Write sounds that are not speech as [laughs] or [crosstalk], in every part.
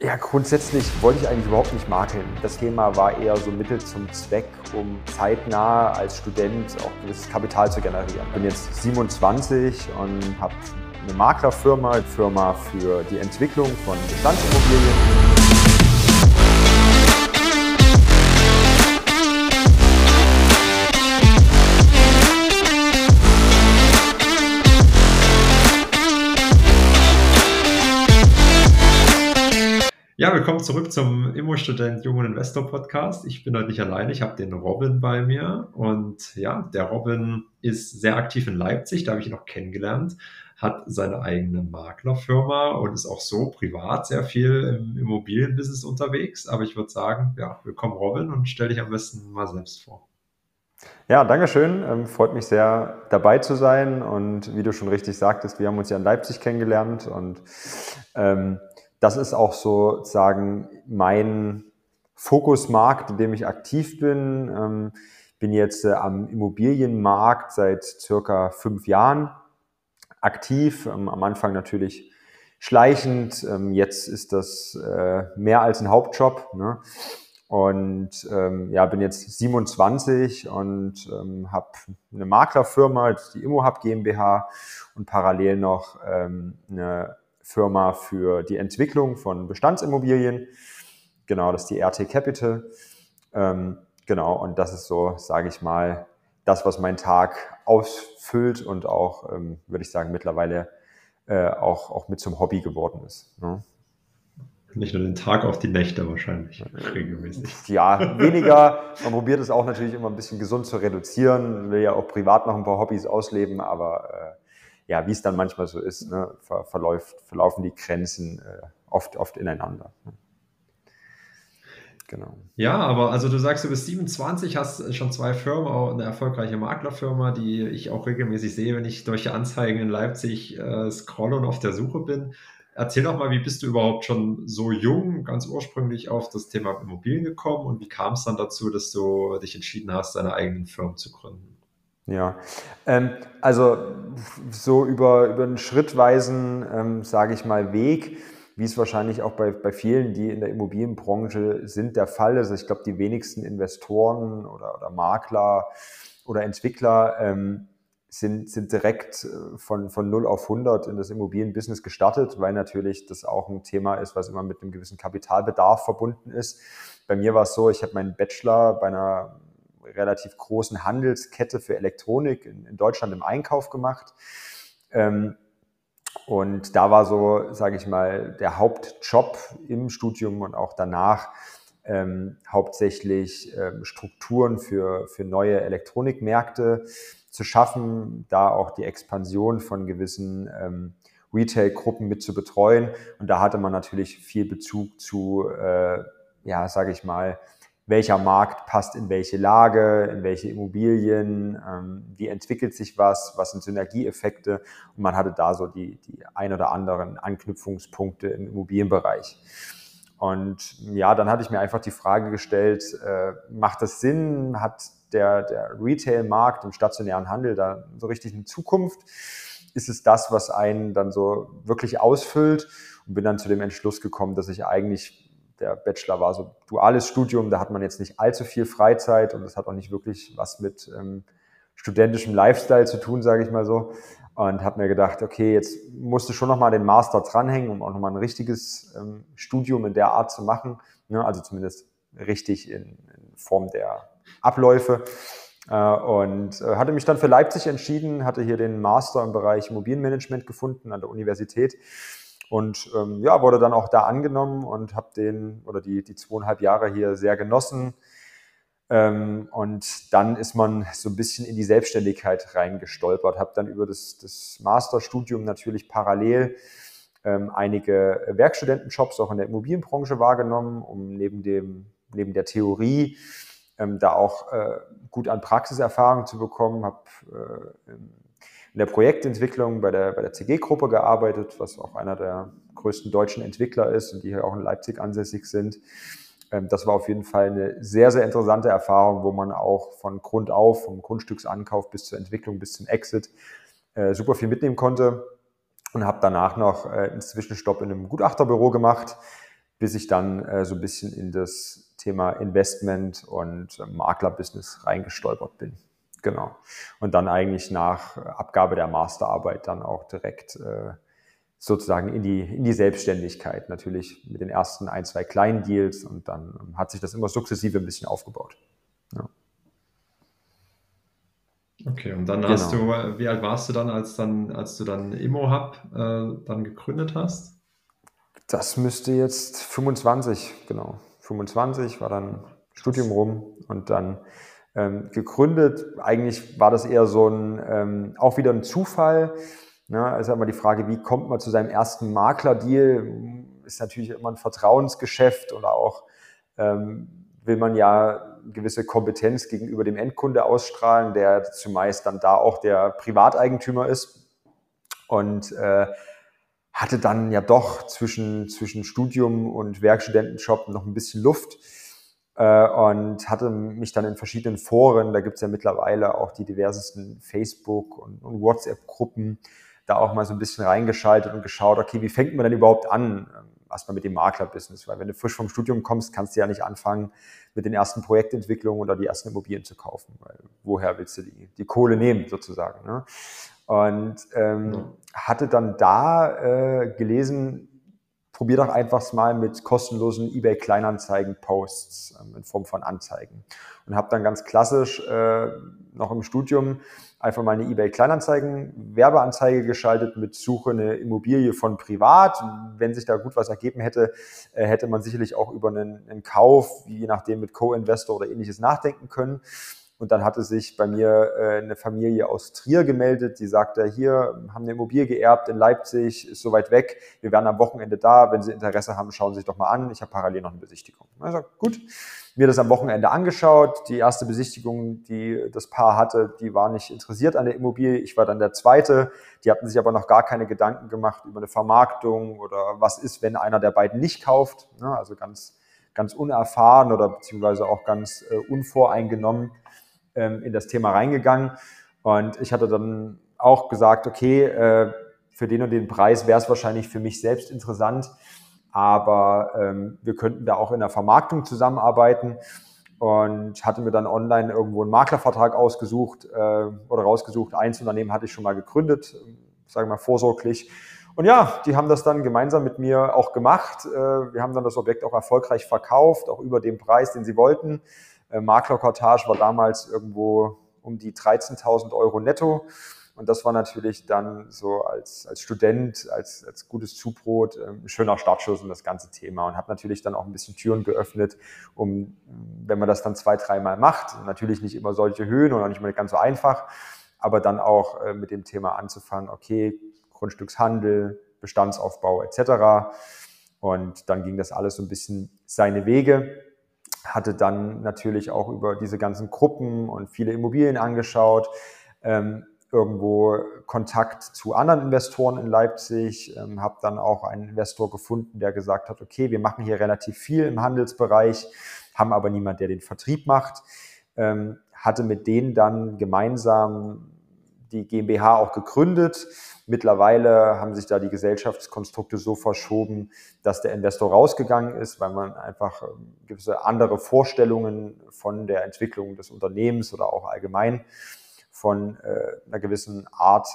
Ja, grundsätzlich wollte ich eigentlich überhaupt nicht makeln. Das Thema war eher so Mittel zum Zweck, um zeitnah als Student auch gewisses Kapital zu generieren. Ich bin jetzt 27 und habe eine Maklerfirma, eine Firma für die Entwicklung von Bestandsimmobilien. Willkommen zurück zum Immo-Student Jungen Investor Podcast. Ich bin heute nicht alleine, ich habe den Robin bei mir und ja, der Robin ist sehr aktiv in Leipzig, da habe ich ihn auch kennengelernt, hat seine eigene Maklerfirma und ist auch so privat sehr viel im Immobilienbusiness unterwegs. Aber ich würde sagen, ja, willkommen Robin und stell dich am besten mal selbst vor. Ja, danke schön. Ähm, freut mich sehr, dabei zu sein. Und wie du schon richtig sagtest, wir haben uns ja in Leipzig kennengelernt und ähm, das ist auch sozusagen mein Fokusmarkt, in dem ich aktiv bin. Ähm, bin jetzt äh, am Immobilienmarkt seit circa fünf Jahren aktiv. Ähm, am Anfang natürlich schleichend. Ähm, jetzt ist das äh, mehr als ein Hauptjob. Ne? Und ähm, ja, bin jetzt 27 und ähm, habe eine Maklerfirma, die ImmoHub GmbH und parallel noch ähm, eine Firma für die Entwicklung von Bestandsimmobilien. Genau, das ist die RT Capital. Ähm, genau, und das ist so, sage ich mal, das, was meinen Tag ausfüllt und auch, ähm, würde ich sagen, mittlerweile äh, auch, auch mit zum Hobby geworden ist. Ne? Nicht nur den Tag, auch die Nächte wahrscheinlich regelmäßig. Ja, weniger. Man probiert es auch natürlich immer ein bisschen gesund zu reduzieren, will ja auch privat noch ein paar Hobbys ausleben, aber äh, ja, wie es dann manchmal so ist, ne, ver verläuft, verlaufen die Grenzen äh, oft, oft ineinander. Ne. Genau. Ja, aber also du sagst, du bist 27, hast schon zwei Firmen, auch eine erfolgreiche Maklerfirma, die ich auch regelmäßig sehe, wenn ich durch Anzeigen in Leipzig äh, scrolle und auf der Suche bin. Erzähl doch mal, wie bist du überhaupt schon so jung, ganz ursprünglich auf das Thema Immobilien gekommen und wie kam es dann dazu, dass du dich entschieden hast, deine eigenen Firmen zu gründen? Ja, ähm, also so über, über einen schrittweisen, ähm, sage ich mal, Weg, wie es wahrscheinlich auch bei, bei vielen, die in der Immobilienbranche sind, der Fall ist. Ich glaube, die wenigsten Investoren oder, oder Makler oder Entwickler ähm, sind, sind direkt äh, von, von 0 auf 100 in das Immobilienbusiness gestartet, weil natürlich das auch ein Thema ist, was immer mit einem gewissen Kapitalbedarf verbunden ist. Bei mir war es so, ich habe meinen Bachelor bei einer relativ großen Handelskette für Elektronik in, in Deutschland im Einkauf gemacht. Ähm, und da war so, sage ich mal, der Hauptjob im Studium und auch danach ähm, hauptsächlich ähm, Strukturen für, für neue Elektronikmärkte zu schaffen, da auch die Expansion von gewissen ähm, Retail-Gruppen mit zu betreuen. Und da hatte man natürlich viel Bezug zu, äh, ja, sage ich mal, welcher Markt passt in welche Lage, in welche Immobilien, ähm, wie entwickelt sich was, was sind Synergieeffekte und man hatte da so die, die ein oder anderen Anknüpfungspunkte im Immobilienbereich. Und ja, dann hatte ich mir einfach die Frage gestellt, äh, macht das Sinn, hat der, der Retail-Markt im stationären Handel da so richtig eine Zukunft? Ist es das, was einen dann so wirklich ausfüllt? Und bin dann zu dem Entschluss gekommen, dass ich eigentlich der Bachelor war so duales Studium, da hat man jetzt nicht allzu viel Freizeit und das hat auch nicht wirklich was mit ähm, studentischem Lifestyle zu tun, sage ich mal so. Und habe mir gedacht, okay, jetzt musst du schon nochmal den Master dranhängen, um auch nochmal ein richtiges ähm, Studium in der Art zu machen. Ne? Also zumindest richtig in, in Form der Abläufe. Äh, und äh, hatte mich dann für Leipzig entschieden, hatte hier den Master im Bereich Immobilienmanagement gefunden an der Universität und ähm, ja, wurde dann auch da angenommen und habe den oder die, die zweieinhalb Jahre hier sehr genossen. Ähm, und dann ist man so ein bisschen in die Selbstständigkeit reingestolpert, habe dann über das, das Masterstudium natürlich parallel ähm, einige Werkstudentenjobs auch in der Immobilienbranche wahrgenommen, um neben, dem, neben der Theorie ähm, da auch äh, gut an Praxiserfahrung zu bekommen, habe äh, in der Projektentwicklung bei der, bei der CG-Gruppe gearbeitet, was auch einer der größten deutschen Entwickler ist und die hier auch in Leipzig ansässig sind. Ähm, das war auf jeden Fall eine sehr, sehr interessante Erfahrung, wo man auch von Grund auf, vom Grundstücksankauf bis zur Entwicklung, bis zum Exit äh, super viel mitnehmen konnte und habe danach noch äh, einen Zwischenstopp in einem Gutachterbüro gemacht, bis ich dann äh, so ein bisschen in das Thema Investment und Maklerbusiness reingestolpert bin. Genau. Und dann eigentlich nach Abgabe der Masterarbeit dann auch direkt äh, sozusagen in die, in die Selbstständigkeit. Natürlich mit den ersten ein, zwei kleinen Deals und dann hat sich das immer sukzessive ein bisschen aufgebaut. Ja. Okay, und dann genau. hast du, wie alt warst du dann, als dann, als du dann ImmoHub äh, dann gegründet hast? Das müsste jetzt 25, genau. 25 war dann Studium rum und dann ähm, gegründet. Eigentlich war das eher so ein, ähm, auch wieder ein Zufall. Ne? Also immer die Frage, wie kommt man zu seinem ersten Maklerdeal? Ist natürlich immer ein Vertrauensgeschäft oder auch ähm, will man ja gewisse Kompetenz gegenüber dem Endkunde ausstrahlen, der zumeist dann da auch der Privateigentümer ist. Und äh, hatte dann ja doch zwischen, zwischen Studium und Werkstudentenjob noch ein bisschen Luft und hatte mich dann in verschiedenen Foren, da gibt es ja mittlerweile auch die diversesten Facebook- und, und WhatsApp-Gruppen, da auch mal so ein bisschen reingeschaltet und geschaut, okay, wie fängt man denn überhaupt an? erstmal mit dem Makler-Business, weil wenn du frisch vom Studium kommst, kannst du ja nicht anfangen, mit den ersten Projektentwicklungen oder die ersten Immobilien zu kaufen, weil woher willst du die, die Kohle nehmen sozusagen? Ne? Und ähm, ja. hatte dann da äh, gelesen, probier doch einfach mal mit kostenlosen eBay Kleinanzeigen Posts ähm, in Form von Anzeigen und habe dann ganz klassisch äh, noch im Studium einfach mal eine eBay Kleinanzeigen Werbeanzeige geschaltet mit Suche eine Immobilie von privat. Wenn sich da gut was ergeben hätte, äh, hätte man sicherlich auch über einen, einen Kauf, je nachdem mit Co-Investor oder ähnliches nachdenken können. Und dann hatte sich bei mir äh, eine Familie aus Trier gemeldet, die sagte, hier haben eine Immobilie geerbt in Leipzig, ist so weit weg, wir wären am Wochenende da, wenn Sie Interesse haben, schauen Sie sich doch mal an, ich habe parallel noch eine Besichtigung. Also gut, mir das am Wochenende angeschaut, die erste Besichtigung, die das Paar hatte, die war nicht interessiert an der Immobilie, ich war dann der zweite, die hatten sich aber noch gar keine Gedanken gemacht über eine Vermarktung oder was ist, wenn einer der beiden nicht kauft, ne? also ganz, ganz unerfahren oder beziehungsweise auch ganz äh, unvoreingenommen ähm, in das Thema reingegangen. Und ich hatte dann auch gesagt, okay, äh, für den und den Preis wäre es wahrscheinlich für mich selbst interessant, aber ähm, wir könnten da auch in der Vermarktung zusammenarbeiten und hatte mir dann online irgendwo einen Maklervertrag ausgesucht äh, oder rausgesucht. Eins Unternehmen hatte ich schon mal gegründet, sage mal vorsorglich. Und ja, die haben das dann gemeinsam mit mir auch gemacht. Äh, wir haben dann das Objekt auch erfolgreich verkauft, auch über den Preis, den sie wollten. Äh, Maklerkortage war damals irgendwo um die 13.000 Euro netto. Und das war natürlich dann so als, als Student, als, als gutes Zubrot ähm, ein schöner Startschuss um das ganze Thema und hat natürlich dann auch ein bisschen Türen geöffnet, um, wenn man das dann zwei, dreimal macht, natürlich nicht immer solche Höhen auch nicht mal ganz so einfach, aber dann auch äh, mit dem Thema anzufangen, okay, Grundstückshandel, Bestandsaufbau etc. Und dann ging das alles so ein bisschen seine Wege hatte dann natürlich auch über diese ganzen Gruppen und viele Immobilien angeschaut, ähm, irgendwo Kontakt zu anderen Investoren in Leipzig, ähm, habe dann auch einen Investor gefunden, der gesagt hat, okay, wir machen hier relativ viel im Handelsbereich, haben aber niemand, der den Vertrieb macht, ähm, hatte mit denen dann gemeinsam die GmbH auch gegründet. Mittlerweile haben sich da die Gesellschaftskonstrukte so verschoben, dass der Investor rausgegangen ist, weil man einfach ähm, gewisse andere Vorstellungen von der Entwicklung des Unternehmens oder auch allgemein von äh, einer gewissen Art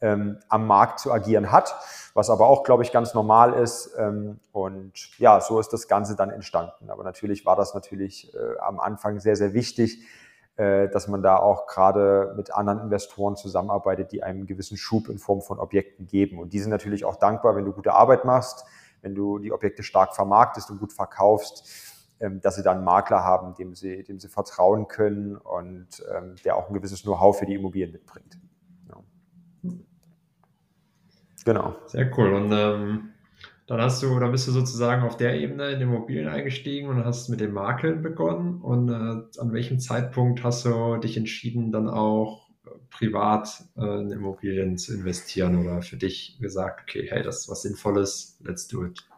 ähm, am Markt zu agieren hat, was aber auch, glaube ich, ganz normal ist. Ähm, und ja, so ist das Ganze dann entstanden. Aber natürlich war das natürlich äh, am Anfang sehr, sehr wichtig, dass man da auch gerade mit anderen Investoren zusammenarbeitet, die einem gewissen Schub in Form von Objekten geben. Und die sind natürlich auch dankbar, wenn du gute Arbeit machst, wenn du die Objekte stark vermarktest und gut verkaufst, ähm, dass sie dann einen Makler haben, dem sie, dem sie vertrauen können und ähm, der auch ein gewisses Know-how für die Immobilien mitbringt. Genau. Sehr cool. Und ähm, dann hast du, dann bist du sozusagen auf der Ebene in Immobilien eingestiegen und hast mit dem Makeln begonnen. Und äh, an welchem Zeitpunkt hast du dich entschieden, dann auch privat äh, in Immobilien zu investieren oder für dich gesagt, okay, hey, das ist was Sinnvolles, let's do it?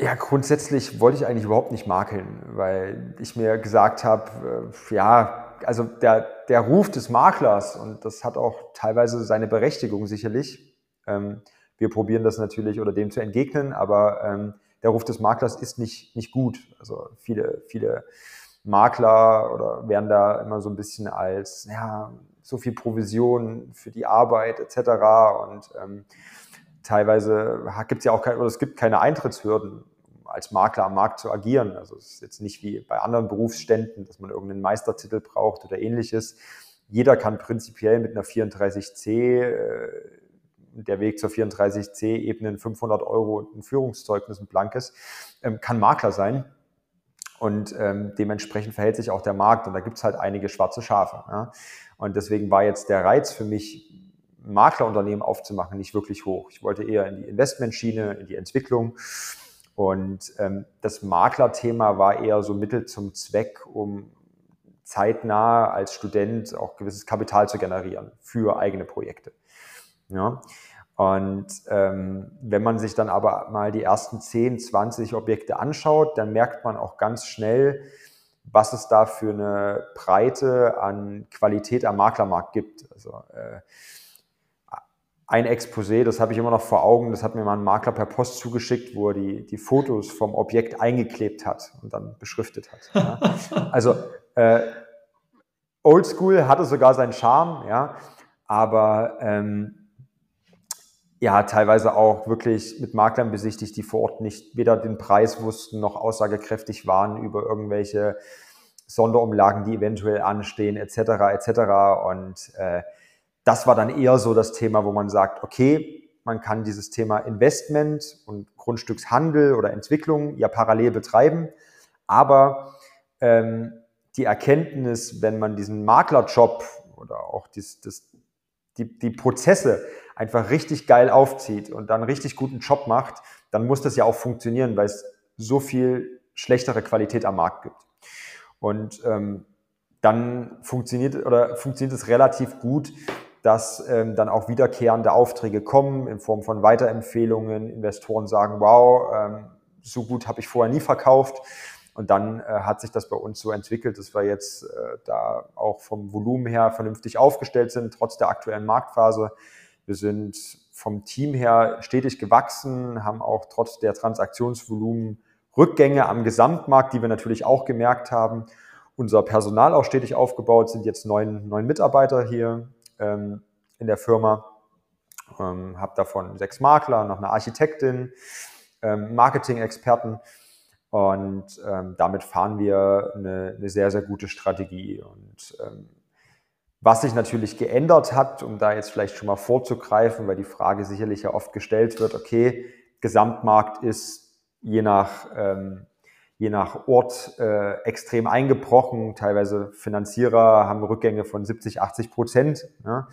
Ja, grundsätzlich wollte ich eigentlich überhaupt nicht makeln, weil ich mir gesagt habe, äh, ja, also der, der Ruf des Maklers, und das hat auch teilweise seine Berechtigung sicherlich, ähm, wir probieren das natürlich oder dem zu entgegnen, aber ähm, der Ruf des Maklers ist nicht, nicht gut. Also viele, viele Makler oder werden da immer so ein bisschen als, ja, so viel Provision für die Arbeit etc. Und ähm, teilweise gibt es ja auch keine, oder es gibt keine Eintrittshürden, als Makler am Markt zu agieren. Also es ist jetzt nicht wie bei anderen Berufsständen, dass man irgendeinen Meistertitel braucht oder ähnliches. Jeder kann prinzipiell mit einer 34c, äh, der Weg zur 34c ebenen 500 Euro und ein Führungszeugnis, ein blankes, ähm, kann Makler sein. Und ähm, dementsprechend verhält sich auch der Markt. Und da gibt es halt einige schwarze Schafe. Ja? Und deswegen war jetzt der Reiz für mich, Maklerunternehmen aufzumachen, nicht wirklich hoch. Ich wollte eher in die Investmentschiene, in die Entwicklung. Und ähm, das Maklerthema war eher so Mittel zum Zweck, um zeitnah als Student auch gewisses Kapital zu generieren für eigene Projekte. Ja. Und ähm, wenn man sich dann aber mal die ersten 10, 20 Objekte anschaut, dann merkt man auch ganz schnell, was es da für eine Breite an Qualität am Maklermarkt gibt. Also äh, ein Exposé, das habe ich immer noch vor Augen, das hat mir mal ein Makler per Post zugeschickt, wo er die, die Fotos vom Objekt eingeklebt hat und dann beschriftet hat. Ja. [laughs] Also äh, Oldschool hatte sogar seinen Charme, ja, aber ähm, ja, teilweise auch wirklich mit Maklern besichtigt, die vor Ort nicht weder den Preis wussten noch aussagekräftig waren über irgendwelche Sonderumlagen, die eventuell anstehen, etc. etc. Und äh, das war dann eher so das Thema, wo man sagt, okay, man kann dieses Thema Investment und Grundstückshandel oder Entwicklung ja parallel betreiben, aber ähm, die Erkenntnis, wenn man diesen Maklerjob oder auch dies, das, die, die Prozesse einfach richtig geil aufzieht und dann richtig guten Job macht, dann muss das ja auch funktionieren, weil es so viel schlechtere Qualität am Markt gibt. Und ähm, dann funktioniert oder funktioniert es relativ gut, dass ähm, dann auch wiederkehrende Aufträge kommen in Form von Weiterempfehlungen. Investoren sagen, wow, ähm, so gut habe ich vorher nie verkauft. Und dann äh, hat sich das bei uns so entwickelt, dass wir jetzt äh, da auch vom Volumen her vernünftig aufgestellt sind, trotz der aktuellen Marktphase. Wir sind vom Team her stetig gewachsen, haben auch trotz der Transaktionsvolumen Rückgänge am Gesamtmarkt, die wir natürlich auch gemerkt haben. Unser Personal auch stetig aufgebaut, sind jetzt neun, neun Mitarbeiter hier ähm, in der Firma. Ähm, habe davon sechs Makler, noch eine Architektin, ähm, Marketing-Experten und ähm, damit fahren wir eine, eine, sehr, sehr gute Strategie. Und ähm, was sich natürlich geändert hat, um da jetzt vielleicht schon mal vorzugreifen, weil die Frage sicherlich ja oft gestellt wird, okay, Gesamtmarkt ist je nach ähm, je nach Ort äh, extrem eingebrochen. Teilweise Finanzierer haben Rückgänge von 70, 80 Prozent. Ja,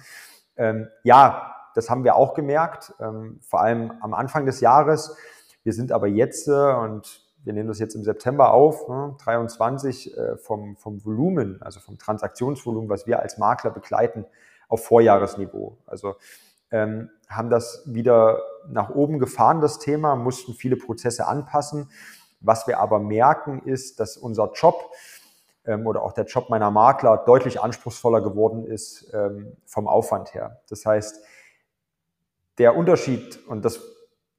ähm, ja das haben wir auch gemerkt, ähm, vor allem am Anfang des Jahres. Wir sind aber jetzt, äh, und wir nehmen das jetzt im September auf, ne, 23 äh, vom, vom Volumen, also vom Transaktionsvolumen, was wir als Makler begleiten, auf Vorjahresniveau. Also ähm, haben das wieder nach oben gefahren, das Thema, mussten viele Prozesse anpassen was wir aber merken, ist, dass unser Job ähm, oder auch der Job meiner Makler deutlich anspruchsvoller geworden ist ähm, vom Aufwand her. Das heißt, der Unterschied, und das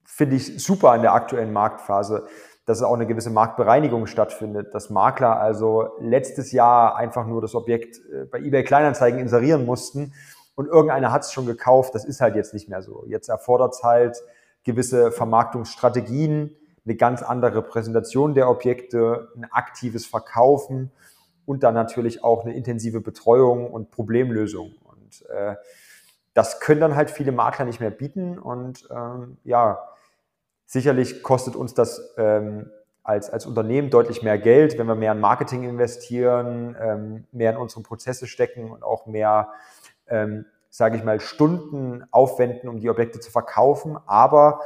finde ich super in der aktuellen Marktphase, dass auch eine gewisse Marktbereinigung stattfindet, dass Makler also letztes Jahr einfach nur das Objekt äh, bei eBay Kleinanzeigen inserieren mussten und irgendeiner hat es schon gekauft. Das ist halt jetzt nicht mehr so. Jetzt erfordert es halt gewisse Vermarktungsstrategien, eine ganz andere Präsentation der Objekte, ein aktives Verkaufen und dann natürlich auch eine intensive Betreuung und Problemlösung. Und äh, das können dann halt viele Makler nicht mehr bieten. Und ähm, ja, sicherlich kostet uns das ähm, als, als Unternehmen deutlich mehr Geld, wenn wir mehr in Marketing investieren, ähm, mehr in unsere Prozesse stecken und auch mehr, ähm, sage ich mal, Stunden aufwenden, um die Objekte zu verkaufen. Aber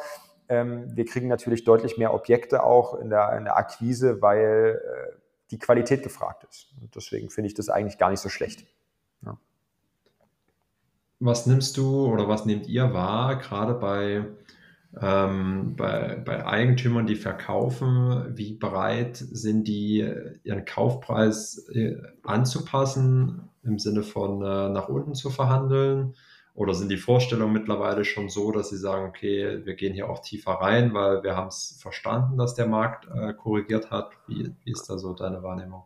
ähm, wir kriegen natürlich deutlich mehr Objekte auch in der, in der Akquise, weil äh, die Qualität gefragt ist. Und deswegen finde ich das eigentlich gar nicht so schlecht. Ja. Was nimmst du oder was nehmt ihr wahr, gerade bei, ähm, bei, bei Eigentümern, die verkaufen? Wie bereit sind die, ihren Kaufpreis äh, anzupassen, im Sinne von äh, nach unten zu verhandeln? Oder sind die Vorstellungen mittlerweile schon so, dass Sie sagen, okay, wir gehen hier auch tiefer rein, weil wir haben es verstanden, dass der Markt äh, korrigiert hat? Wie, wie ist da so deine Wahrnehmung?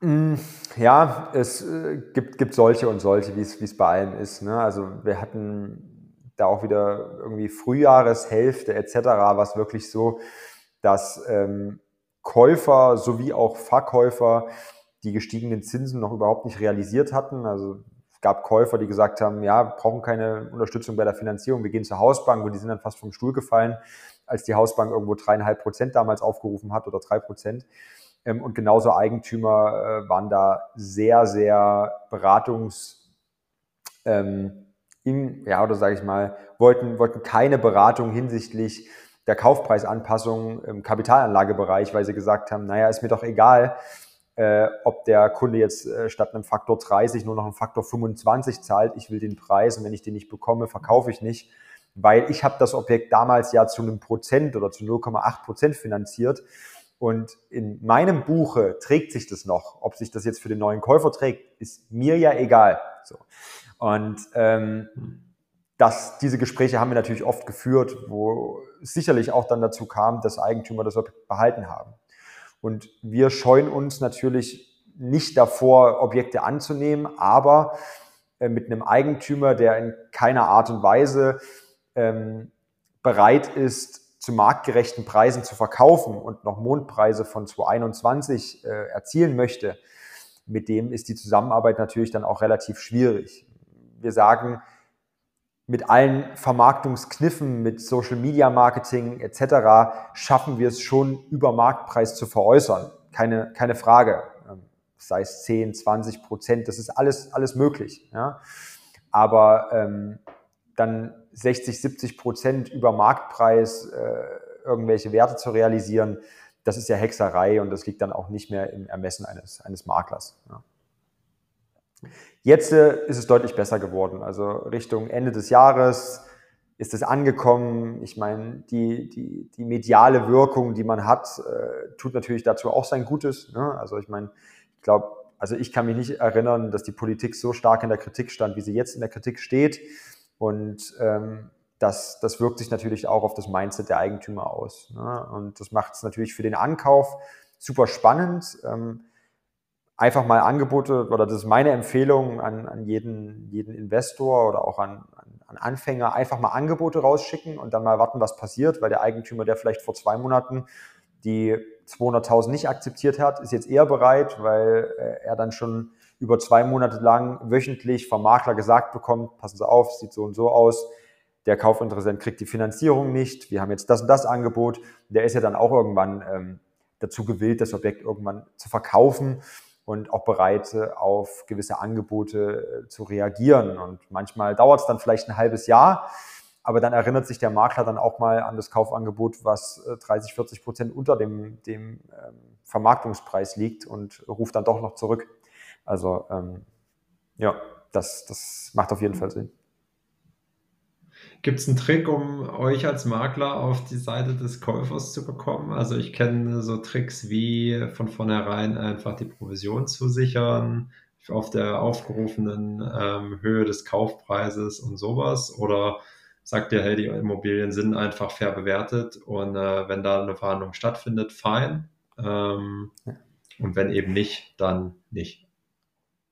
Mm, ja, es äh, gibt, gibt solche und solche, wie es bei allem ist. Ne? Also wir hatten da auch wieder irgendwie Frühjahreshälfte etc. was wirklich so, dass ähm, Käufer sowie auch Verkäufer die gestiegenen Zinsen noch überhaupt nicht realisiert hatten. Also gab Käufer, die gesagt haben, ja, wir brauchen keine Unterstützung bei der Finanzierung, wir gehen zur Hausbank und die sind dann fast vom Stuhl gefallen, als die Hausbank irgendwo dreieinhalb Prozent damals aufgerufen hat oder drei Prozent. Ähm, und genauso Eigentümer äh, waren da sehr, sehr beratungs, ähm, in, ja, oder sage ich mal, wollten, wollten keine Beratung hinsichtlich der Kaufpreisanpassung im Kapitalanlagebereich, weil sie gesagt haben, naja, ist mir doch egal, äh, ob der Kunde jetzt äh, statt einem Faktor 30 nur noch einen Faktor 25 zahlt. Ich will den Preis und wenn ich den nicht bekomme, verkaufe ich nicht, weil ich habe das Objekt damals ja zu einem Prozent oder zu 0,8 Prozent finanziert und in meinem Buche trägt sich das noch. Ob sich das jetzt für den neuen Käufer trägt, ist mir ja egal. So. Und ähm, das, diese Gespräche haben wir natürlich oft geführt, wo sicherlich auch dann dazu kam, dass Eigentümer das behalten haben. Und wir scheuen uns natürlich nicht davor, Objekte anzunehmen, aber äh, mit einem Eigentümer, der in keiner Art und Weise ähm, bereit ist, zu marktgerechten Preisen zu verkaufen und noch Mondpreise von 2021 äh, erzielen möchte, mit dem ist die Zusammenarbeit natürlich dann auch relativ schwierig. Wir sagen, mit allen Vermarktungskniffen, mit Social Media Marketing etc. schaffen wir es schon, über Marktpreis zu veräußern. Keine, keine Frage. Ähm, sei es 10, 20 Prozent, das ist alles, alles möglich. Ja? Aber ähm, dann 60, 70 Prozent über Marktpreis äh, irgendwelche Werte zu realisieren, das ist ja Hexerei und das liegt dann auch nicht mehr im Ermessen eines, eines Maklers. Ja. Jetzt äh, ist es deutlich besser geworden. Also Richtung Ende des Jahres ist es angekommen. Ich meine, die, die, die mediale Wirkung, die man hat, äh, tut natürlich dazu auch sein Gutes. Ne? Also ich meine, ich glaube, also ich kann mich nicht erinnern, dass die Politik so stark in der Kritik stand, wie sie jetzt in der Kritik steht. Und ähm, das, das wirkt sich natürlich auch auf das Mindset der Eigentümer aus. Ne? Und das macht es natürlich für den Ankauf super spannend. Ähm, einfach mal Angebote, oder das ist meine Empfehlung an, an jeden, jeden Investor oder auch an, an Anfänger, einfach mal Angebote rausschicken und dann mal warten, was passiert, weil der Eigentümer, der vielleicht vor zwei Monaten die 200.000 nicht akzeptiert hat, ist jetzt eher bereit, weil äh, er dann schon über zwei Monate lang wöchentlich vom Makler gesagt bekommt, passen Sie auf, sieht so und so aus, der Kaufinteressent kriegt die Finanzierung nicht, wir haben jetzt das und das Angebot, der ist ja dann auch irgendwann ähm, dazu gewillt, das Objekt irgendwann zu verkaufen und auch bereit, äh, auf gewisse Angebote äh, zu reagieren. Und manchmal dauert es dann vielleicht ein halbes Jahr, aber dann erinnert sich der Makler dann auch mal an das Kaufangebot, was 30, äh, 40 Prozent unter dem, dem ähm, Vermarktungspreis liegt und ruft dann doch noch zurück. Also ähm, ja, das, das macht auf jeden Fall Sinn. Gibt es einen Trick, um euch als Makler auf die Seite des Käufers zu bekommen? Also ich kenne so Tricks wie von vornherein einfach die Provision zu sichern auf der aufgerufenen ähm, Höhe des Kaufpreises und sowas. Oder sagt ihr, hey, die Immobilien sind einfach fair bewertet und äh, wenn da eine Verhandlung stattfindet, fein. Ähm, und wenn eben nicht, dann nicht.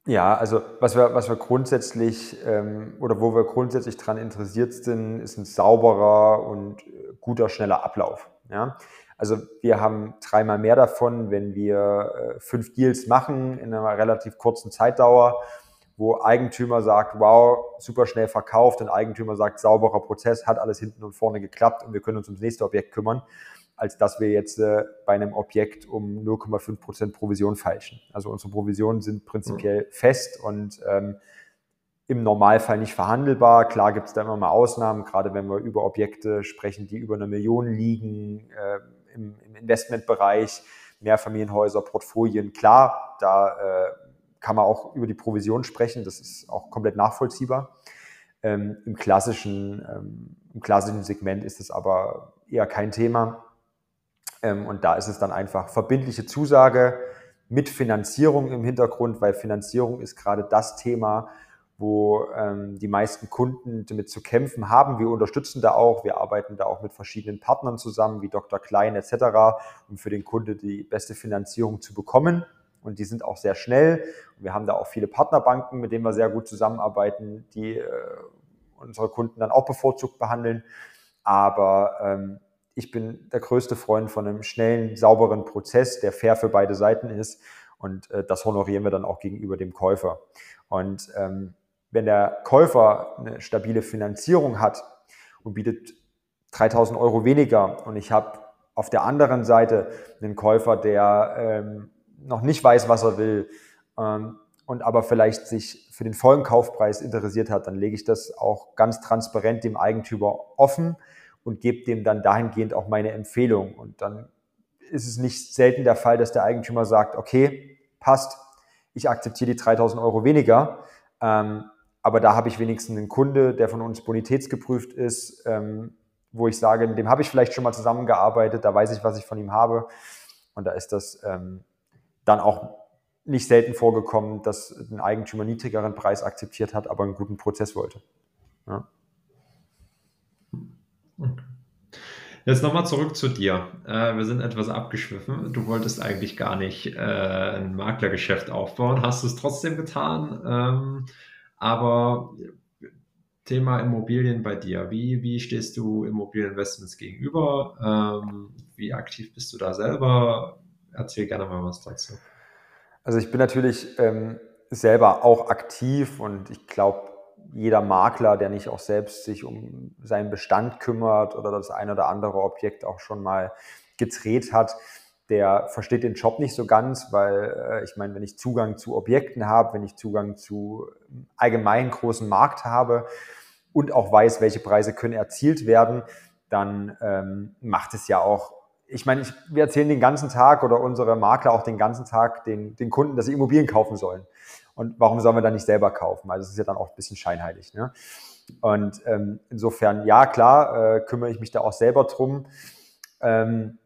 Ja, also was wir, was wir grundsätzlich ähm, oder wo wir grundsätzlich daran interessiert sind, ist ein sauberer und äh, guter, schneller Ablauf. Ja? Also wir haben dreimal mehr davon, wenn wir äh, fünf Deals machen in einer relativ kurzen Zeitdauer, wo Eigentümer sagt, wow, super schnell verkauft und Eigentümer sagt, sauberer Prozess, hat alles hinten und vorne geklappt und wir können uns ums nächste Objekt kümmern als dass wir jetzt äh, bei einem Objekt um 0,5 Prozent Provision falschen. Also unsere Provisionen sind prinzipiell mhm. fest und ähm, im Normalfall nicht verhandelbar. Klar gibt es da immer mal Ausnahmen, gerade wenn wir über Objekte sprechen, die über eine Million liegen, äh, im, im, Investmentbereich, Mehrfamilienhäuser, Portfolien. Klar, da äh, kann man auch über die Provision sprechen, das ist auch komplett nachvollziehbar. Ähm, im, klassischen, ähm, Im klassischen Segment ist es aber eher kein Thema. Ähm, und da ist es dann einfach verbindliche Zusage mit Finanzierung im Hintergrund, weil Finanzierung ist gerade das Thema, wo ähm, die meisten Kunden damit zu kämpfen haben. Wir unterstützen da auch, wir arbeiten da auch mit verschiedenen Partnern zusammen, wie Dr. Klein etc., um für den Kunde die beste Finanzierung zu bekommen. Und die sind auch sehr schnell. Wir haben da auch viele Partnerbanken, mit denen wir sehr gut zusammenarbeiten, die äh, unsere Kunden dann auch bevorzugt behandeln. Aber ähm, ich bin der größte Freund von einem schnellen, sauberen Prozess, der fair für beide Seiten ist. Und äh, das honorieren wir dann auch gegenüber dem Käufer. Und ähm, wenn der Käufer eine stabile Finanzierung hat und bietet 3000 Euro weniger und ich habe auf der anderen Seite einen Käufer, der ähm, noch nicht weiß, was er will ähm, und aber vielleicht sich für den vollen Kaufpreis interessiert hat, dann lege ich das auch ganz transparent dem Eigentümer offen und gebe dem dann dahingehend auch meine Empfehlung. Und dann ist es nicht selten der Fall, dass der Eigentümer sagt, okay, passt, ich akzeptiere die 3000 Euro weniger. Ähm, aber da habe ich wenigstens einen Kunde, der von uns bonitätsgeprüft ist, ähm, wo ich sage, mit dem habe ich vielleicht schon mal zusammengearbeitet, da weiß ich, was ich von ihm habe. Und da ist das ähm, dann auch nicht selten vorgekommen, dass ein Eigentümer niedrigeren Preis akzeptiert hat, aber einen guten Prozess wollte. Ja. Jetzt nochmal zurück zu dir. Äh, wir sind etwas abgeschwiffen. Du wolltest eigentlich gar nicht äh, ein Maklergeschäft aufbauen, hast es trotzdem getan. Ähm, aber Thema Immobilien bei dir. Wie, wie stehst du Immobilieninvestments gegenüber? Ähm, wie aktiv bist du da selber? Erzähl gerne mal was dazu. Also ich bin natürlich ähm, selber auch aktiv und ich glaube, jeder Makler, der nicht auch selbst sich um seinen Bestand kümmert oder das ein oder andere Objekt auch schon mal gedreht hat, der versteht den Job nicht so ganz, weil äh, ich meine, wenn ich Zugang zu Objekten habe, wenn ich Zugang zu allgemein großen Markt habe und auch weiß, welche Preise können erzielt werden, dann ähm, macht es ja auch, ich meine, ich, wir erzählen den ganzen Tag oder unsere Makler auch den ganzen Tag den, den Kunden, dass sie Immobilien kaufen sollen. Und warum sollen wir dann nicht selber kaufen? Also es ist ja dann auch ein bisschen scheinheilig. Ne? Und ähm, insofern, ja, klar, äh, kümmere ich mich da auch selber drum. Ähm,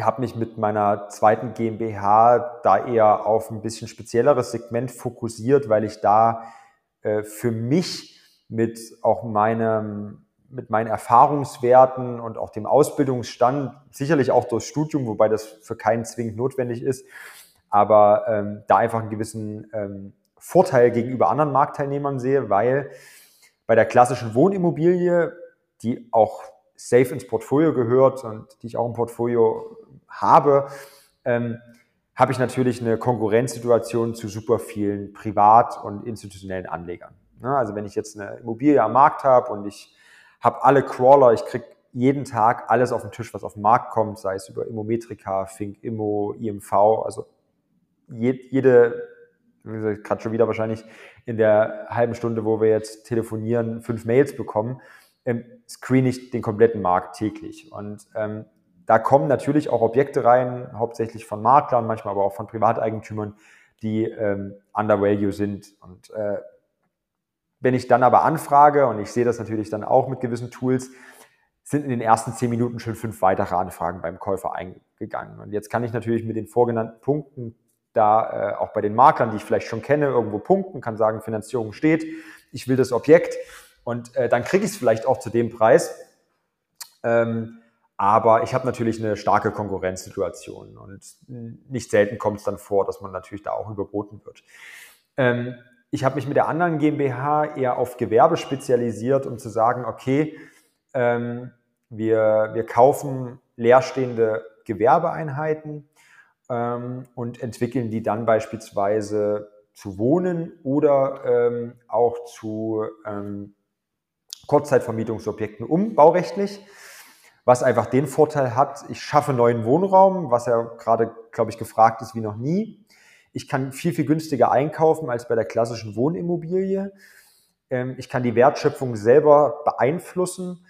habe mich mit meiner zweiten GmbH da eher auf ein bisschen spezielleres Segment fokussiert, weil ich da äh, für mich mit auch meinem mit meinen Erfahrungswerten und auch dem Ausbildungsstand, sicherlich auch durchs Studium, wobei das für keinen zwingend notwendig ist, aber ähm, da einfach einen gewissen ähm, Vorteil gegenüber anderen Marktteilnehmern sehe, weil bei der klassischen Wohnimmobilie, die auch safe ins Portfolio gehört und die ich auch im Portfolio habe, ähm, habe ich natürlich eine Konkurrenzsituation zu super vielen privat- und institutionellen Anlegern. Ne? Also wenn ich jetzt eine Immobilie am Markt habe und ich habe alle Crawler, ich kriege jeden Tag alles auf den Tisch, was auf den Markt kommt, sei es über Immometrika, Fink, Immo, IMV, also jede, gerade schon wieder wahrscheinlich in der halben Stunde, wo wir jetzt telefonieren, fünf Mails bekommen, ähm, screen ich den kompletten Markt täglich. Und ähm, da kommen natürlich auch Objekte rein, hauptsächlich von Maklern, manchmal aber auch von Privateigentümern, die ähm, under value sind. Und äh, wenn ich dann aber anfrage, und ich sehe das natürlich dann auch mit gewissen Tools, sind in den ersten zehn Minuten schon fünf weitere Anfragen beim Käufer eingegangen. Und jetzt kann ich natürlich mit den vorgenannten Punkten da äh, auch bei den Maklern, die ich vielleicht schon kenne, irgendwo punkten, kann sagen, Finanzierung steht, ich will das Objekt und äh, dann kriege ich es vielleicht auch zu dem Preis. Ähm, aber ich habe natürlich eine starke Konkurrenzsituation und nicht selten kommt es dann vor, dass man natürlich da auch überboten wird. Ähm, ich habe mich mit der anderen GmbH eher auf Gewerbe spezialisiert, um zu sagen, okay, ähm, wir, wir kaufen leerstehende Gewerbeeinheiten ähm, und entwickeln die dann beispielsweise zu Wohnen oder ähm, auch zu ähm, Kurzzeitvermietungsobjekten um, baurechtlich was einfach den Vorteil hat, ich schaffe neuen Wohnraum, was ja gerade, glaube ich, gefragt ist wie noch nie. Ich kann viel, viel günstiger einkaufen als bei der klassischen Wohnimmobilie. Ähm, ich kann die Wertschöpfung selber beeinflussen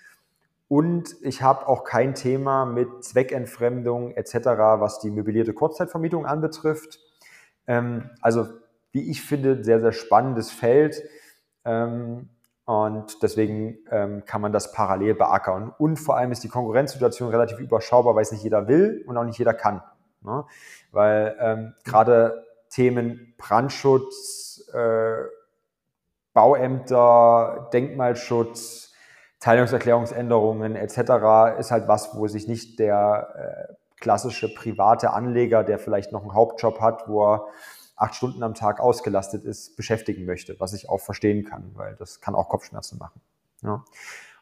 und ich habe auch kein Thema mit Zweckentfremdung etc., was die möblierte Kurzzeitvermietung anbetrifft. Ähm, also, wie ich finde, sehr, sehr spannendes Feld. Ähm, und deswegen ähm, kann man das parallel beackern. Und vor allem ist die Konkurrenzsituation relativ überschaubar, weil es nicht jeder will und auch nicht jeder kann. Ne? Weil ähm, gerade Themen Brandschutz, äh, Bauämter, Denkmalschutz, Teilungserklärungsänderungen etc. ist halt was, wo sich nicht der äh, klassische private Anleger, der vielleicht noch einen Hauptjob hat, wo er acht Stunden am Tag ausgelastet ist, beschäftigen möchte, was ich auch verstehen kann, weil das kann auch Kopfschmerzen machen. Ja.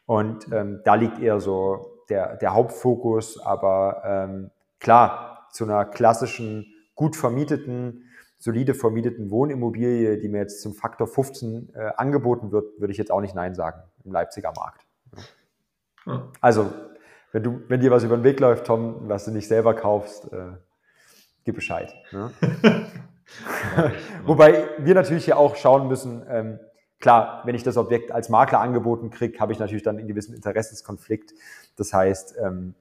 Und ähm, da liegt eher so der, der Hauptfokus, aber ähm, klar, zu einer klassischen, gut vermieteten, solide vermieteten Wohnimmobilie, die mir jetzt zum Faktor 15 äh, angeboten wird, würde ich jetzt auch nicht Nein sagen im Leipziger Markt. Ja. Also, wenn, du, wenn dir was über den Weg läuft, Tom, was du nicht selber kaufst, äh, gib Bescheid. Ne? [laughs] [laughs] Wobei wir natürlich hier auch schauen müssen, ähm, klar, wenn ich das Objekt als Makler angeboten kriege, habe ich natürlich dann einen gewissen Interessenskonflikt. Das heißt, ähm,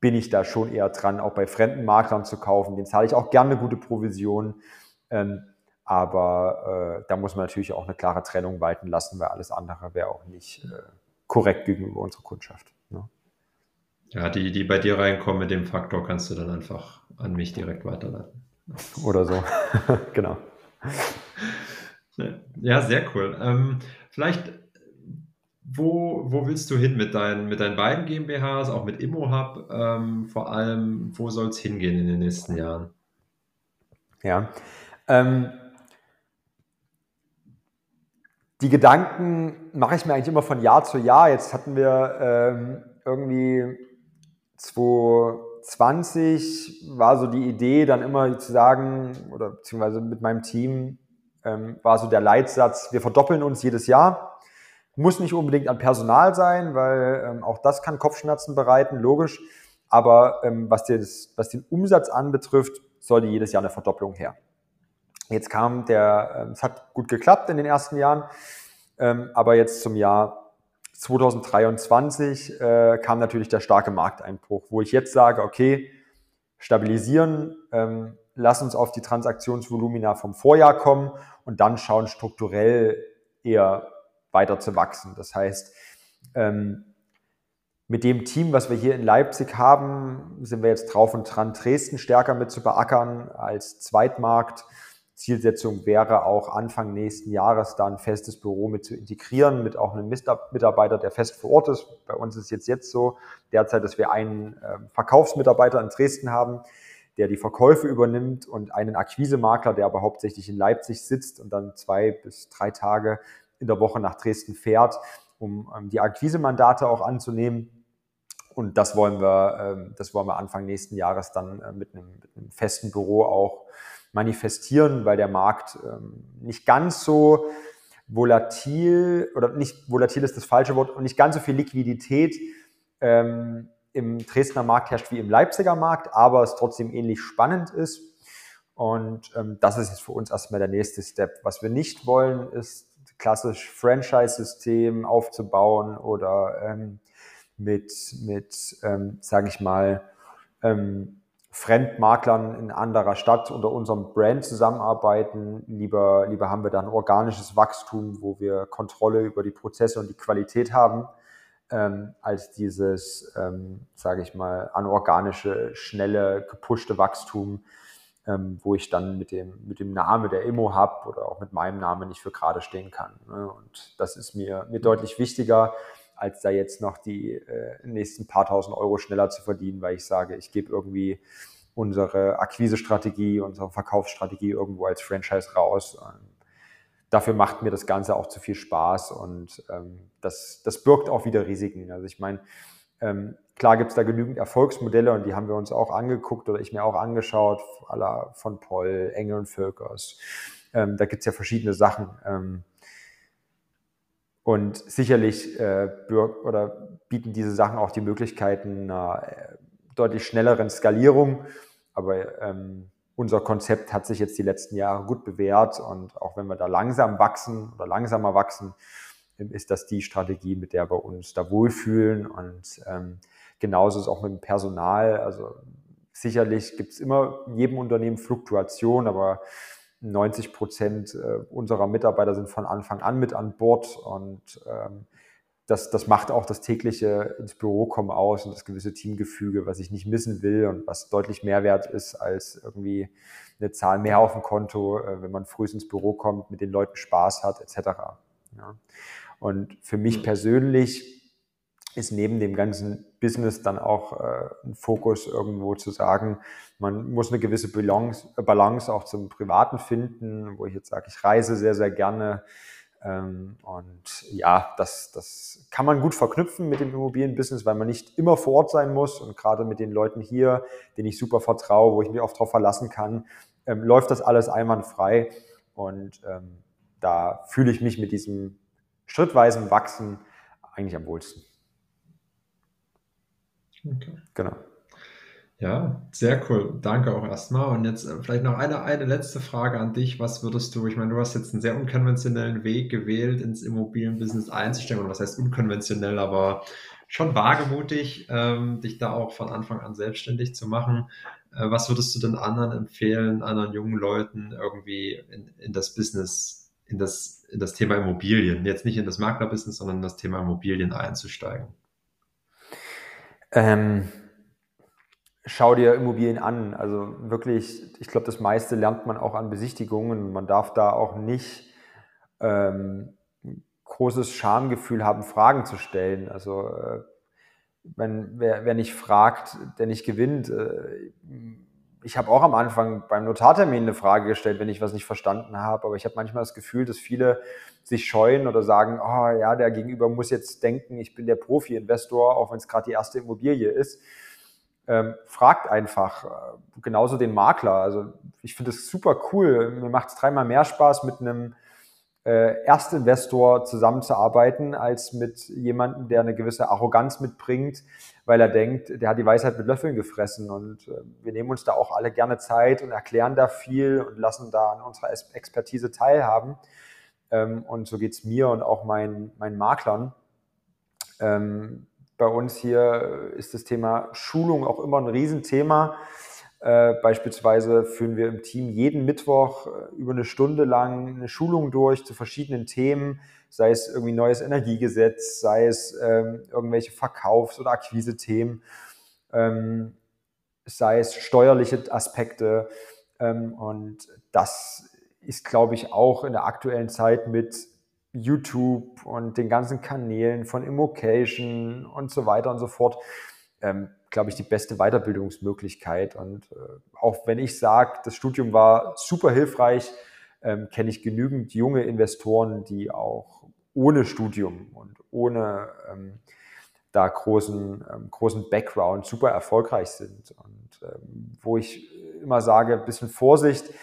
bin ich da schon eher dran, auch bei fremden Maklern zu kaufen. Den zahle ich auch gerne eine gute Provision. Ähm, aber äh, da muss man natürlich auch eine klare Trennung walten lassen, weil alles andere wäre auch nicht äh, korrekt gegenüber unserer Kundschaft. Ne? Ja, die, die bei dir reinkommen mit dem Faktor, kannst du dann einfach an mich direkt weiterleiten. Oder so, [laughs] genau. Ja, sehr cool. Ähm, vielleicht, wo, wo willst du hin mit deinen, mit deinen beiden GmbHs, auch mit ImmoHub? Ähm, vor allem, wo soll es hingehen in den nächsten Jahren? Ja, ähm, die Gedanken mache ich mir eigentlich immer von Jahr zu Jahr. Jetzt hatten wir ähm, irgendwie 2020 war so die Idee, dann immer zu sagen, oder beziehungsweise mit meinem Team ähm, war so der Leitsatz, wir verdoppeln uns jedes Jahr. Muss nicht unbedingt an Personal sein, weil ähm, auch das kann Kopfschmerzen bereiten, logisch. Aber ähm, was, das, was den Umsatz anbetrifft, sollte jedes Jahr eine Verdopplung her. Jetzt kam der, ähm, es hat gut geklappt in den ersten Jahren, ähm, aber jetzt zum Jahr 2023 äh, kam natürlich der starke Markteinbruch, wo ich jetzt sage, okay, stabilisieren, ähm, lass uns auf die Transaktionsvolumina vom Vorjahr kommen und dann schauen, strukturell eher weiter zu wachsen. Das heißt, mit dem Team, was wir hier in Leipzig haben, sind wir jetzt drauf und dran, Dresden stärker mit zu beackern als Zweitmarkt Zielsetzung wäre auch Anfang nächsten Jahres da ein festes Büro mit zu integrieren, mit auch einem Mitarbeiter, der fest vor Ort ist. Bei uns ist es jetzt, jetzt so derzeit, dass wir einen ähm, Verkaufsmitarbeiter in Dresden haben, der die Verkäufe übernimmt und einen Akquisemakler, der aber hauptsächlich in Leipzig sitzt und dann zwei bis drei Tage in der Woche nach Dresden fährt, um ähm, die Akquisemandate auch anzunehmen. Und das wollen wir, ähm, das wollen wir Anfang nächsten Jahres dann äh, mit einem, mit einem festen Büro auch manifestieren, weil der Markt ähm, nicht ganz so volatil oder nicht volatil ist das falsche Wort und nicht ganz so viel Liquidität ähm, im Dresdner Markt herrscht wie im Leipziger Markt, aber es trotzdem ähnlich spannend ist. Und ähm, das ist jetzt für uns erstmal der nächste Step. Was wir nicht wollen, ist klassisch Franchise-System aufzubauen oder ähm, mit, mit ähm, sage ich mal, ähm, Fremdmaklern in anderer Stadt unter unserem Brand zusammenarbeiten. Lieber, lieber haben wir dann organisches Wachstum, wo wir Kontrolle über die Prozesse und die Qualität haben, ähm, als dieses, ähm, sage ich mal, anorganische, schnelle, gepushte Wachstum, ähm, wo ich dann mit dem, mit dem Namen der Immo Hub oder auch mit meinem Namen nicht für gerade stehen kann. Ne? Und das ist mir, mir deutlich wichtiger, als da jetzt noch die äh, nächsten paar tausend Euro schneller zu verdienen, weil ich sage, ich gebe irgendwie unsere Akquisestrategie, unsere Verkaufsstrategie irgendwo als Franchise raus. Ähm, dafür macht mir das Ganze auch zu viel Spaß und ähm, das, das birgt auch wieder Risiken. Also ich meine, ähm, klar gibt es da genügend Erfolgsmodelle und die haben wir uns auch angeguckt oder ich mir auch angeschaut, aller von Poll, Engel und Völkers. Ähm, da gibt es ja verschiedene Sachen. Ähm, und sicherlich äh, oder bieten diese Sachen auch die Möglichkeiten einer äh, deutlich schnelleren Skalierung. Aber ähm, unser Konzept hat sich jetzt die letzten Jahre gut bewährt und auch wenn wir da langsam wachsen oder langsamer wachsen, ist das die Strategie, mit der wir uns da wohlfühlen und ähm, genauso ist auch mit dem Personal. Also sicherlich gibt es immer in jedem Unternehmen Fluktuation, aber 90 Prozent äh, unserer Mitarbeiter sind von Anfang an mit an Bord und ähm, das, das macht auch das tägliche ins Büro kommen aus und das gewisse Teamgefüge, was ich nicht missen will und was deutlich mehr wert ist als irgendwie eine Zahl mehr auf dem Konto, äh, wenn man früh ins Büro kommt, mit den Leuten Spaß hat, etc. Ja. Und für mich persönlich ist neben dem ganzen Business dann auch äh, ein Fokus irgendwo zu sagen, man muss eine gewisse Balance, Balance auch zum Privaten finden, wo ich jetzt sage, ich reise sehr, sehr gerne. Ähm, und ja, das, das kann man gut verknüpfen mit dem Immobilienbusiness, weil man nicht immer vor Ort sein muss. Und gerade mit den Leuten hier, denen ich super vertraue, wo ich mich oft darauf verlassen kann, ähm, läuft das alles einwandfrei. Und ähm, da fühle ich mich mit diesem schrittweisen Wachsen eigentlich am wohlsten. Okay. Genau. Ja, sehr cool. Danke auch erstmal. Und jetzt äh, vielleicht noch eine, eine letzte Frage an dich. Was würdest du, ich meine, du hast jetzt einen sehr unkonventionellen Weg gewählt, ins Immobilienbusiness einzusteigen. Und was heißt unkonventionell, aber schon wagemutig, ähm, dich da auch von Anfang an selbstständig zu machen. Äh, was würdest du denn anderen empfehlen, anderen jungen Leuten irgendwie in, in das Business, in das, in das Thema Immobilien, jetzt nicht in das Maklerbusiness, sondern in das Thema Immobilien einzusteigen? Ähm, schau dir Immobilien an. Also wirklich, ich glaube, das meiste lernt man auch an Besichtigungen. Man darf da auch nicht ähm, großes Schamgefühl haben, Fragen zu stellen. Also äh, wenn, wer, wer nicht fragt, der nicht gewinnt. Äh, ich habe auch am Anfang beim Notartermin eine Frage gestellt, wenn ich was nicht verstanden habe. Aber ich habe manchmal das Gefühl, dass viele sich scheuen oder sagen, oh ja, der Gegenüber muss jetzt denken, ich bin der Profi-Investor, auch wenn es gerade die erste Immobilie ist. Ähm, fragt einfach, äh, genauso den Makler. Also ich finde es super cool. Mir macht es dreimal mehr Spaß, mit einem äh, Erstinvestor zusammenzuarbeiten, als mit jemandem, der eine gewisse Arroganz mitbringt, weil er denkt, der hat die Weisheit mit Löffeln gefressen. Und äh, wir nehmen uns da auch alle gerne Zeit und erklären da viel und lassen da an unserer Expertise teilhaben. Ähm, und so geht es mir und auch meinen, meinen Maklern. Ähm, bei uns hier ist das Thema Schulung auch immer ein Riesenthema. Äh, beispielsweise führen wir im Team jeden Mittwoch äh, über eine Stunde lang eine Schulung durch zu verschiedenen Themen, sei es irgendwie neues Energiegesetz, sei es ähm, irgendwelche Verkaufs- oder Akquise-Themen, ähm, sei es steuerliche Aspekte. Ähm, und das ist, glaube ich, auch in der aktuellen Zeit mit YouTube und den ganzen Kanälen von Immocation und so weiter und so fort ähm, glaube ich, die beste Weiterbildungsmöglichkeit. Und äh, auch wenn ich sage, das Studium war super hilfreich, ähm, kenne ich genügend junge Investoren, die auch ohne Studium und ohne ähm, da großen, ähm, großen Background super erfolgreich sind. Und ähm, wo ich immer sage, ein bisschen Vorsicht,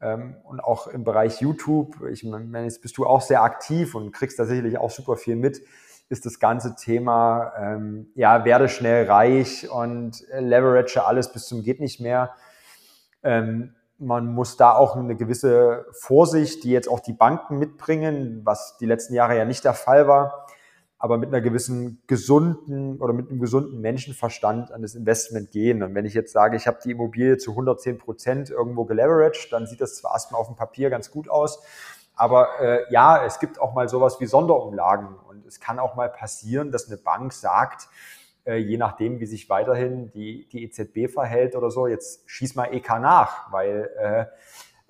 ähm, und auch im Bereich YouTube, ich meine, jetzt bist du auch sehr aktiv und kriegst da sicherlich auch super viel mit ist das ganze Thema, ähm, ja, werde schnell reich und leverage alles bis zum geht nicht mehr. Ähm, man muss da auch eine gewisse Vorsicht, die jetzt auch die Banken mitbringen, was die letzten Jahre ja nicht der Fall war, aber mit einer gewissen gesunden oder mit einem gesunden Menschenverstand an das Investment gehen. Und wenn ich jetzt sage, ich habe die Immobilie zu 110 Prozent irgendwo geleveraged, dann sieht das zwar erstmal auf dem Papier ganz gut aus, aber äh, ja, es gibt auch mal sowas wie Sonderumlagen es kann auch mal passieren, dass eine Bank sagt, äh, je nachdem, wie sich weiterhin die, die EZB verhält oder so, jetzt schieß mal EK nach, weil äh,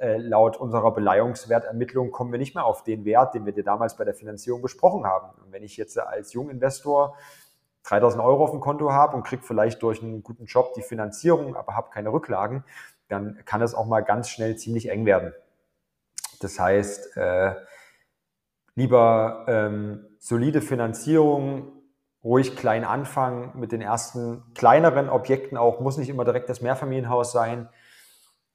äh, laut unserer Beleihungswertermittlung kommen wir nicht mehr auf den Wert, den wir dir damals bei der Finanzierung besprochen haben. Und wenn ich jetzt als Junginvestor 3000 Euro auf dem Konto habe und kriege vielleicht durch einen guten Job die Finanzierung, aber habe keine Rücklagen, dann kann es auch mal ganz schnell ziemlich eng werden. Das heißt, äh, lieber ähm, solide Finanzierung, ruhig klein anfangen mit den ersten kleineren Objekten auch, muss nicht immer direkt das Mehrfamilienhaus sein.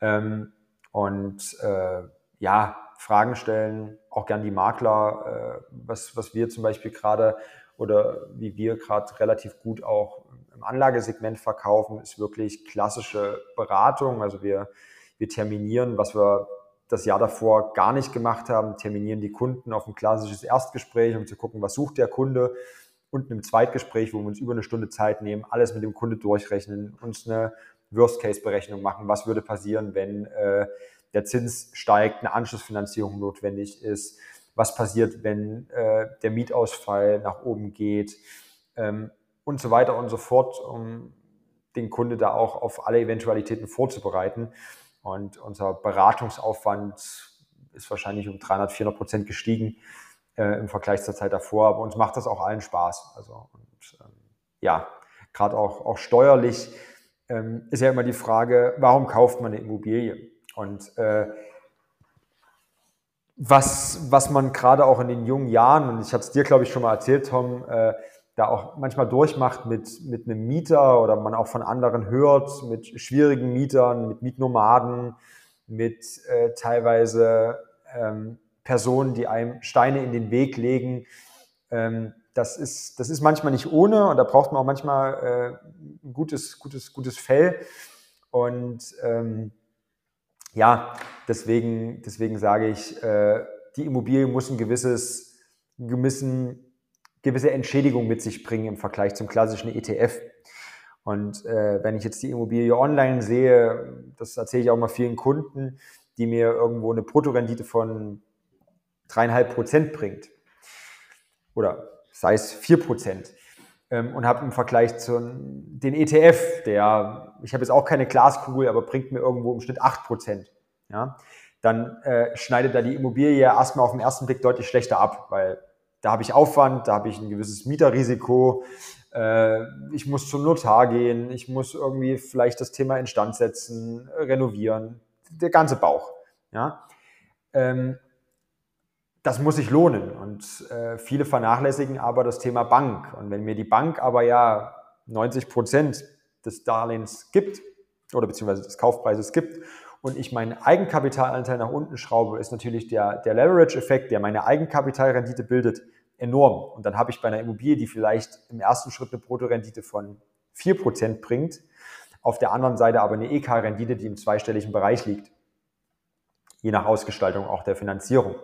Ähm, und äh, ja, Fragen stellen, auch gern die Makler, äh, was, was wir zum Beispiel gerade oder wie wir gerade relativ gut auch im Anlagesegment verkaufen, ist wirklich klassische Beratung. Also wir, wir terminieren, was wir das Jahr davor gar nicht gemacht haben, terminieren die Kunden auf ein klassisches Erstgespräch, um zu gucken, was sucht der Kunde und einem Zweitgespräch, wo wir uns über eine Stunde Zeit nehmen, alles mit dem Kunde durchrechnen, uns eine Worst-Case-Berechnung machen, was würde passieren, wenn äh, der Zins steigt, eine Anschlussfinanzierung notwendig ist, was passiert, wenn äh, der Mietausfall nach oben geht ähm, und so weiter und so fort, um den Kunde da auch auf alle Eventualitäten vorzubereiten. Und unser Beratungsaufwand ist wahrscheinlich um 300, 400 Prozent gestiegen, äh, im Vergleich zur Zeit davor. Aber uns macht das auch allen Spaß. Also und, ähm, ja, gerade auch, auch steuerlich ähm, ist ja immer die Frage, warum kauft man eine Immobilie? Und äh, was, was man gerade auch in den jungen Jahren, und ich habe es dir, glaube ich, schon mal erzählt, Tom, äh, da auch manchmal durchmacht mit, mit einem Mieter oder man auch von anderen hört, mit schwierigen Mietern, mit Mietnomaden, mit äh, teilweise ähm, Personen, die einem Steine in den Weg legen. Ähm, das, ist, das ist manchmal nicht ohne und da braucht man auch manchmal äh, ein gutes, gutes, gutes Fell. Und ähm, ja, deswegen, deswegen sage ich, äh, die Immobilie muss ein gewisses, gewissen, gewisse Entschädigung mit sich bringen im Vergleich zum klassischen ETF. Und äh, wenn ich jetzt die Immobilie online sehe, das erzähle ich auch mal vielen Kunden, die mir irgendwo eine Bruttorendite von dreieinhalb Prozent bringt oder sei es vier Prozent ähm, und habe im Vergleich zu den ETF, der, ich habe jetzt auch keine Glaskugel, aber bringt mir irgendwo im Schnitt acht Prozent, ja, dann äh, schneidet da die Immobilie erstmal auf den ersten Blick deutlich schlechter ab, weil da habe ich Aufwand, da habe ich ein gewisses Mieterrisiko, äh, ich muss zum Notar gehen, ich muss irgendwie vielleicht das Thema instand setzen, renovieren, der ganze Bauch. Ja? Ähm, das muss sich lohnen. Und äh, viele vernachlässigen aber das Thema Bank. Und wenn mir die Bank aber ja 90 Prozent des Darlehens gibt oder beziehungsweise des Kaufpreises gibt und ich meinen Eigenkapitalanteil nach unten schraube, ist natürlich der, der Leverage-Effekt, der meine Eigenkapitalrendite bildet, enorm. Und dann habe ich bei einer Immobilie, die vielleicht im ersten Schritt eine Bruttorendite von 4% bringt, auf der anderen Seite aber eine EK-Rendite, die im zweistelligen Bereich liegt. Je nach Ausgestaltung auch der Finanzierung.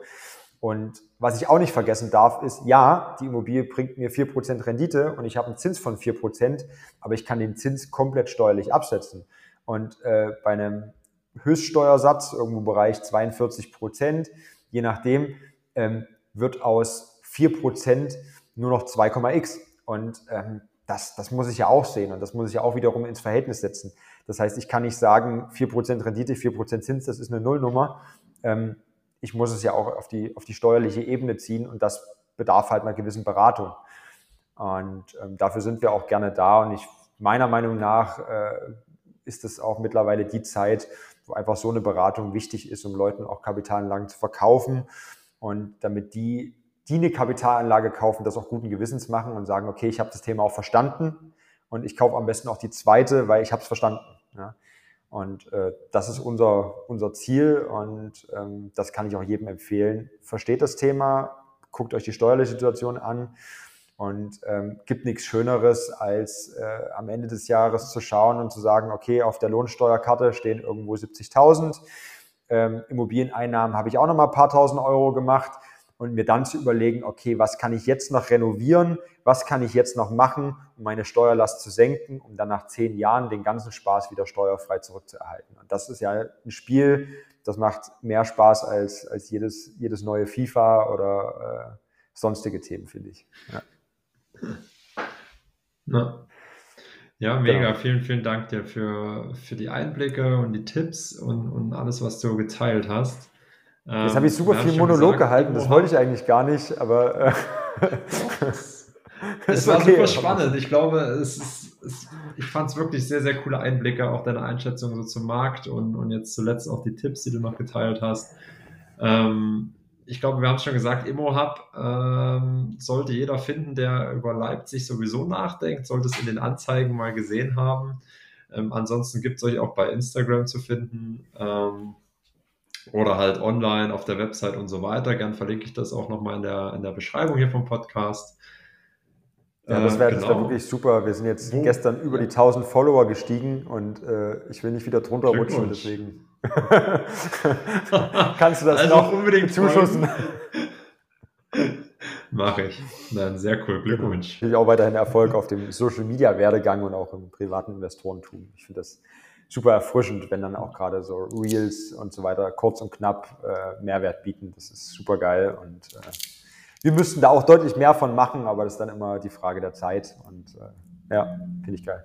Und was ich auch nicht vergessen darf, ist, ja, die Immobilie bringt mir 4% Rendite und ich habe einen Zins von 4%, aber ich kann den Zins komplett steuerlich absetzen. Und äh, bei einem Höchststeuersatz, irgendwo im Bereich 42 Prozent, je nachdem, ähm, wird aus 4 Prozent nur noch 2,x. Und ähm, das, das muss ich ja auch sehen und das muss ich ja auch wiederum ins Verhältnis setzen. Das heißt, ich kann nicht sagen, 4% Rendite, 4% Zins, das ist eine Nullnummer. Ähm, ich muss es ja auch auf die, auf die steuerliche Ebene ziehen und das bedarf halt einer gewissen Beratung. Und ähm, dafür sind wir auch gerne da und ich, meiner Meinung nach äh, ist es auch mittlerweile die Zeit, wo einfach so eine Beratung wichtig ist, um Leuten auch Kapitalanlagen zu verkaufen und damit die, die eine Kapitalanlage kaufen, das auch guten Gewissens machen und sagen, okay, ich habe das Thema auch verstanden und ich kaufe am besten auch die zweite, weil ich habe es verstanden. Ja. Und äh, das ist unser, unser Ziel und ähm, das kann ich auch jedem empfehlen. Versteht das Thema, guckt euch die steuerliche Situation an und ähm, gibt nichts Schöneres, als äh, am Ende des Jahres zu schauen und zu sagen, okay, auf der Lohnsteuerkarte stehen irgendwo 70.000. Ähm, Immobilieneinnahmen habe ich auch noch mal ein paar tausend Euro gemacht und mir dann zu überlegen, okay, was kann ich jetzt noch renovieren, was kann ich jetzt noch machen, um meine Steuerlast zu senken, um dann nach zehn Jahren den ganzen Spaß wieder steuerfrei zurückzuerhalten. Und das ist ja ein Spiel, das macht mehr Spaß als, als jedes, jedes neue FIFA oder äh, sonstige Themen, finde ich. Ja. Na. Ja, mega. Genau. Vielen, vielen Dank dir für, für die Einblicke und die Tipps und, und alles, was du geteilt hast. Jetzt habe ich super viel Monolog gesagt, gehalten, das wollte ich eigentlich gar nicht, aber. Äh, es [laughs] war okay. super spannend. Ich glaube, es ist, es, ich fand es wirklich sehr, sehr coole Einblicke, auch deine Einschätzung so zum Markt und, und jetzt zuletzt auch die Tipps, die du noch geteilt hast. Ähm, ich glaube, wir haben es schon gesagt, ImmoHub ähm, sollte jeder finden, der über Leipzig sowieso nachdenkt, sollte es in den Anzeigen mal gesehen haben. Ähm, ansonsten gibt es euch auch bei Instagram zu finden. Ähm, oder halt online auf der Website und so weiter. Gern verlinke ich das auch nochmal in der, in der Beschreibung hier vom Podcast. Ja, das wäre genau. wär wirklich super. Wir sind jetzt Wo? gestern über die 1000 Follower gestiegen und äh, ich will nicht wieder drunter rutschen, deswegen [laughs] kannst du das also noch unbedingt zuschussen. [laughs] Mache ich. Nein, sehr cool. Glückwunsch. Ich auch weiterhin Erfolg auf dem Social Media Werdegang und auch im privaten Investorentum. Ich finde das super erfrischend, wenn dann auch gerade so Reels und so weiter kurz und knapp äh, Mehrwert bieten. Das ist super geil und äh, wir müssten da auch deutlich mehr von machen, aber das ist dann immer die Frage der Zeit und äh, ja, finde ich geil.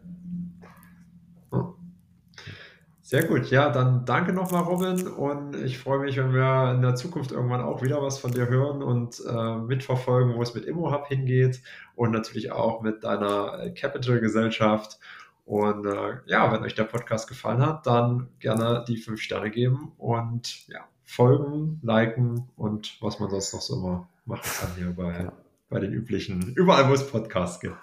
Sehr gut, ja, dann danke nochmal, Robin. Und ich freue mich, wenn wir in der Zukunft irgendwann auch wieder was von dir hören und äh, mitverfolgen, wo es mit ImmoHub hingeht und natürlich auch mit deiner Capital-Gesellschaft. Und äh, ja, wenn euch der Podcast gefallen hat, dann gerne die fünf Sterne geben und ja, folgen, liken und was man sonst noch so immer machen kann hier bei, bei den üblichen, überall wo es Podcasts gibt.